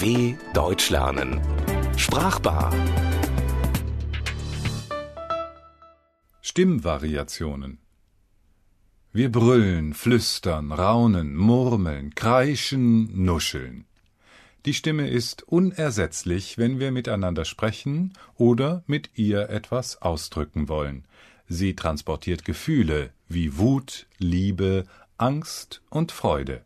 DW Deutsch lernen. Sprachbar. Stimmvariationen. Wir brüllen, flüstern, raunen, murmeln, kreischen, nuscheln. Die Stimme ist unersetzlich, wenn wir miteinander sprechen oder mit ihr etwas ausdrücken wollen. Sie transportiert Gefühle wie Wut, Liebe, Angst und Freude.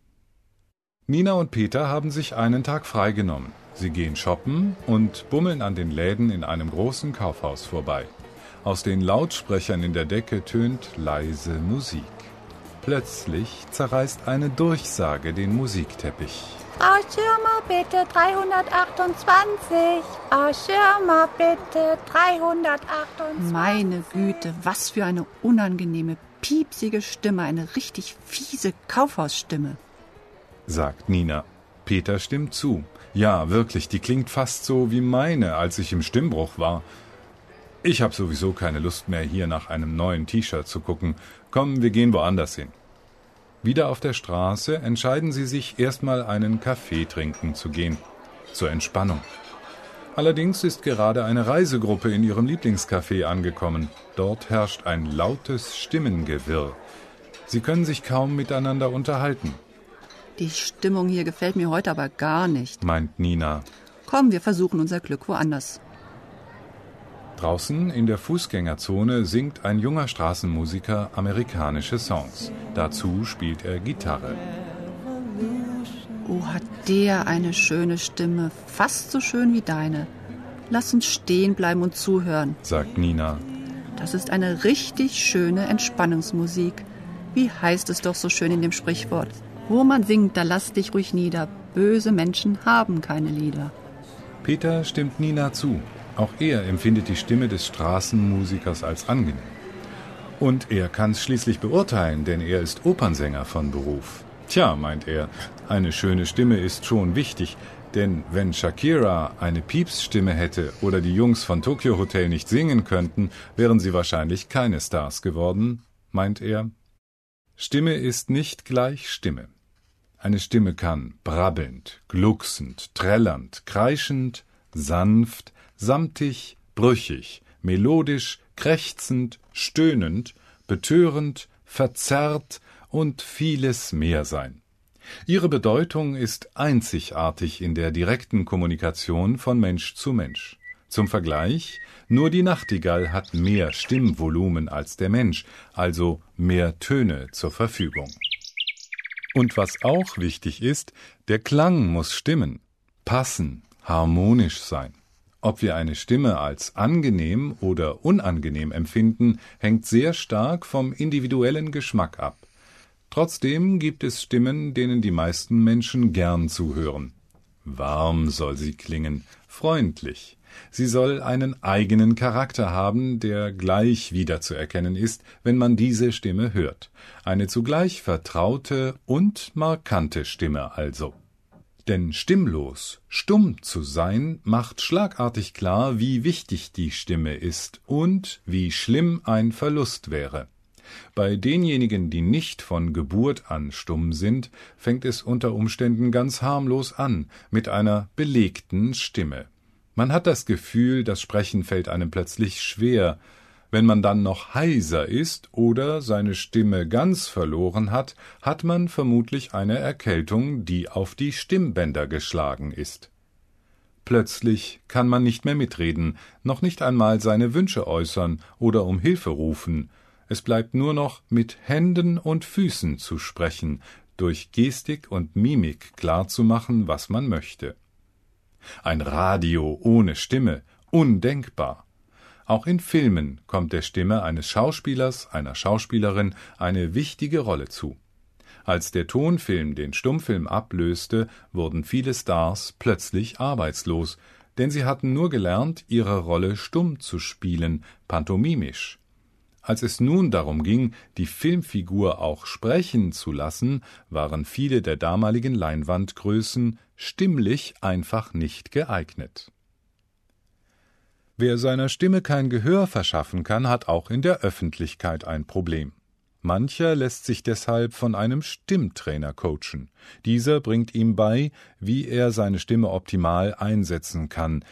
Nina und Peter haben sich einen Tag freigenommen. Sie gehen shoppen und bummeln an den Läden in einem großen Kaufhaus vorbei. Aus den Lautsprechern in der Decke tönt leise Musik. Plötzlich zerreißt eine Durchsage den Musikteppich. Frau Schirmer, bitte 328. Frau Schirmer, bitte 328. Meine Güte, was für eine unangenehme, piepsige Stimme, eine richtig fiese Kaufhausstimme sagt Nina. Peter stimmt zu. Ja, wirklich, die klingt fast so wie meine, als ich im Stimmbruch war. Ich habe sowieso keine Lust mehr, hier nach einem neuen T-Shirt zu gucken. Komm, wir gehen woanders hin. Wieder auf der Straße entscheiden sie sich, erstmal einen Kaffee trinken zu gehen. Zur Entspannung. Allerdings ist gerade eine Reisegruppe in ihrem Lieblingscafé angekommen. Dort herrscht ein lautes Stimmengewirr. Sie können sich kaum miteinander unterhalten. Die Stimmung hier gefällt mir heute aber gar nicht, meint Nina. Komm, wir versuchen unser Glück woanders. Draußen in der Fußgängerzone singt ein junger Straßenmusiker amerikanische Songs. Dazu spielt er Gitarre. Oh, hat der eine schöne Stimme, fast so schön wie deine. Lass uns stehen bleiben und zuhören, sagt Nina. Das ist eine richtig schöne Entspannungsmusik. Wie heißt es doch so schön in dem Sprichwort? Wo man singt, da lass dich ruhig nieder. Böse Menschen haben keine Lieder. Peter stimmt Nina zu. Auch er empfindet die Stimme des Straßenmusikers als angenehm. Und er kann es schließlich beurteilen, denn er ist Opernsänger von Beruf. Tja, meint er, eine schöne Stimme ist schon wichtig, denn wenn Shakira eine Piepsstimme hätte oder die Jungs von Tokyo Hotel nicht singen könnten, wären sie wahrscheinlich keine Stars geworden, meint er. Stimme ist nicht gleich Stimme. Eine Stimme kann brabbelnd, glucksend, trällernd, kreischend, sanft, samtig, brüchig, melodisch, krächzend, stöhnend, betörend, verzerrt und vieles mehr sein. Ihre Bedeutung ist einzigartig in der direkten Kommunikation von Mensch zu Mensch. Zum Vergleich, nur die Nachtigall hat mehr Stimmvolumen als der Mensch, also mehr Töne zur Verfügung. Und was auch wichtig ist, der Klang muss stimmen, passen, harmonisch sein. Ob wir eine Stimme als angenehm oder unangenehm empfinden, hängt sehr stark vom individuellen Geschmack ab. Trotzdem gibt es Stimmen, denen die meisten Menschen gern zuhören. Warm soll sie klingen, freundlich, Sie soll einen eigenen Charakter haben, der gleich wiederzuerkennen ist, wenn man diese Stimme hört. Eine zugleich vertraute und markante Stimme also. Denn stimmlos, stumm zu sein, macht schlagartig klar, wie wichtig die Stimme ist und wie schlimm ein Verlust wäre. Bei denjenigen, die nicht von Geburt an stumm sind, fängt es unter Umständen ganz harmlos an, mit einer belegten Stimme. Man hat das Gefühl, das Sprechen fällt einem plötzlich schwer. Wenn man dann noch heiser ist oder seine Stimme ganz verloren hat, hat man vermutlich eine Erkältung, die auf die Stimmbänder geschlagen ist. Plötzlich kann man nicht mehr mitreden, noch nicht einmal seine Wünsche äußern oder um Hilfe rufen. Es bleibt nur noch mit Händen und Füßen zu sprechen, durch Gestik und Mimik klarzumachen, was man möchte. Ein Radio ohne Stimme, undenkbar. Auch in Filmen kommt der Stimme eines Schauspielers, einer Schauspielerin eine wichtige Rolle zu. Als der Tonfilm den Stummfilm ablöste, wurden viele Stars plötzlich arbeitslos, denn sie hatten nur gelernt, ihre Rolle stumm zu spielen, pantomimisch. Als es nun darum ging, die Filmfigur auch sprechen zu lassen, waren viele der damaligen Leinwandgrößen stimmlich einfach nicht geeignet. Wer seiner Stimme kein Gehör verschaffen kann, hat auch in der Öffentlichkeit ein Problem. Mancher lässt sich deshalb von einem Stimmtrainer coachen. Dieser bringt ihm bei, wie er seine Stimme optimal einsetzen kann,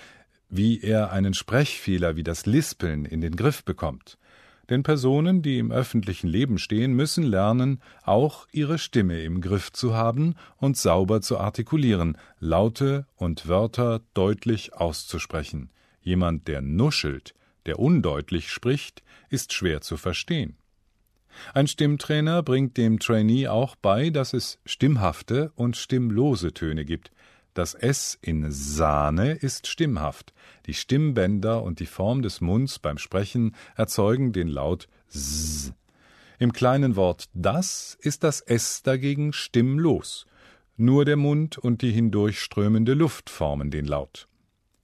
wie er einen Sprechfehler wie das Lispeln in den Griff bekommt. Denn Personen, die im öffentlichen Leben stehen, müssen lernen, auch ihre Stimme im Griff zu haben und sauber zu artikulieren, Laute und Wörter deutlich auszusprechen. Jemand, der nuschelt, der undeutlich spricht, ist schwer zu verstehen. Ein Stimmtrainer bringt dem Trainee auch bei, dass es stimmhafte und stimmlose Töne gibt. Das S in Sahne ist stimmhaft. Die Stimmbänder und die Form des Munds beim Sprechen erzeugen den Laut S. Im kleinen Wort das ist das S dagegen stimmlos. Nur der Mund und die hindurchströmende Luft formen den Laut.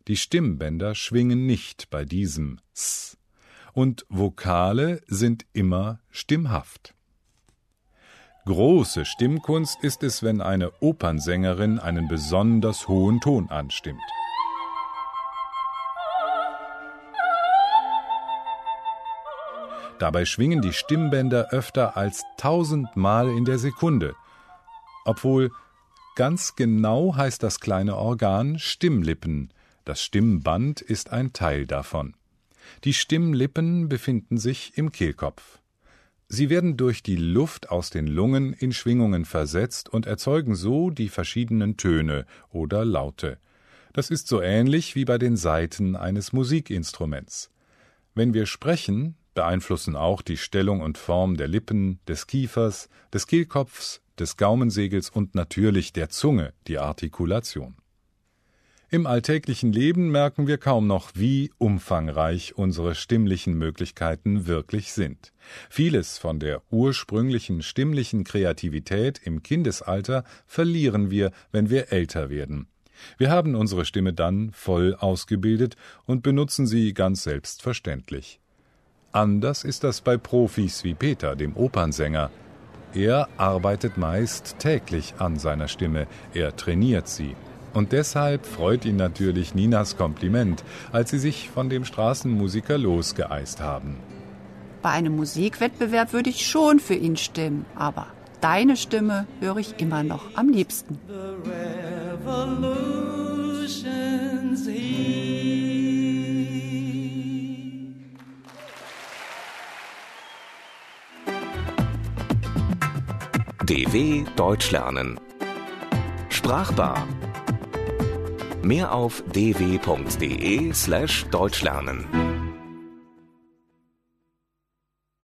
Die Stimmbänder schwingen nicht bei diesem S und Vokale sind immer stimmhaft. Große Stimmkunst ist es, wenn eine Opernsängerin einen besonders hohen Ton anstimmt. Dabei schwingen die Stimmbänder öfter als tausendmal in der Sekunde, obwohl ganz genau heißt das kleine Organ Stimmlippen, das Stimmband ist ein Teil davon. Die Stimmlippen befinden sich im Kehlkopf. Sie werden durch die Luft aus den Lungen in Schwingungen versetzt und erzeugen so die verschiedenen Töne oder Laute. Das ist so ähnlich wie bei den Saiten eines Musikinstruments. Wenn wir sprechen, beeinflussen auch die Stellung und Form der Lippen, des Kiefers, des Kehlkopfs, des Gaumensegels und natürlich der Zunge die Artikulation. Im alltäglichen Leben merken wir kaum noch, wie umfangreich unsere stimmlichen Möglichkeiten wirklich sind. Vieles von der ursprünglichen stimmlichen Kreativität im Kindesalter verlieren wir, wenn wir älter werden. Wir haben unsere Stimme dann voll ausgebildet und benutzen sie ganz selbstverständlich. Anders ist das bei Profis wie Peter, dem Opernsänger. Er arbeitet meist täglich an seiner Stimme, er trainiert sie. Und deshalb freut ihn natürlich Ninas Kompliment, als sie sich von dem Straßenmusiker losgeeist haben. Bei einem Musikwettbewerb würde ich schon für ihn stimmen, aber deine Stimme höre ich immer noch am liebsten. DW Deutsch lernen. Sprachbar. Mehr auf dw.de slash Deutschlernen.